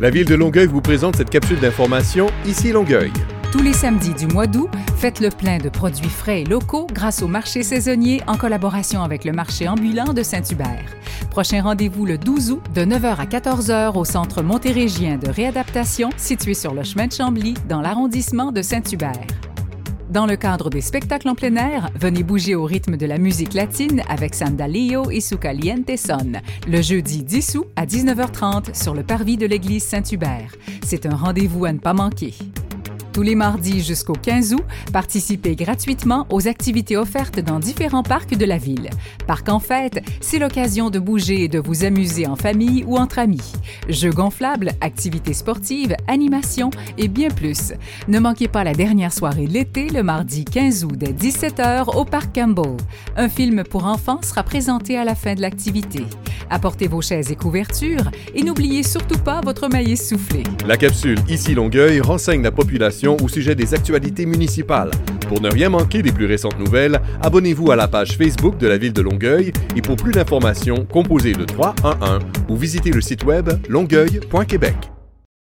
La ville de Longueuil vous présente cette capsule d'information Ici Longueuil. Tous les samedis du mois d'août, faites le plein de produits frais et locaux grâce au marché saisonnier en collaboration avec le marché ambulant de Saint-Hubert. Prochain rendez-vous le 12 août de 9h à 14h au centre montérégien de réadaptation situé sur le chemin de Chambly dans l'arrondissement de Saint-Hubert. Dans le cadre des spectacles en plein air, venez bouger au rythme de la musique latine avec Sandalio et Sucaliente Son, le jeudi 10 août à 19h30 sur le parvis de l'église Saint-Hubert. C'est un rendez-vous à ne pas manquer. Tous les mardis jusqu'au 15 août, participez gratuitement aux activités offertes dans différents parcs de la ville. Parc en fête, c'est l'occasion de bouger et de vous amuser en famille ou entre amis. Jeux gonflables, activités sportives, animations et bien plus. Ne manquez pas la dernière soirée de l'été, le mardi 15 août dès 17h au Parc Campbell. Un film pour enfants sera présenté à la fin de l'activité. Apportez vos chaises et couvertures et n'oubliez surtout pas votre maillet soufflé. La capsule Ici Longueuil renseigne la population au sujet des actualités municipales. Pour ne rien manquer des plus récentes nouvelles, abonnez-vous à la page Facebook de la ville de Longueuil et pour plus d'informations, composez le 311 ou visitez le site web longueuil.québec.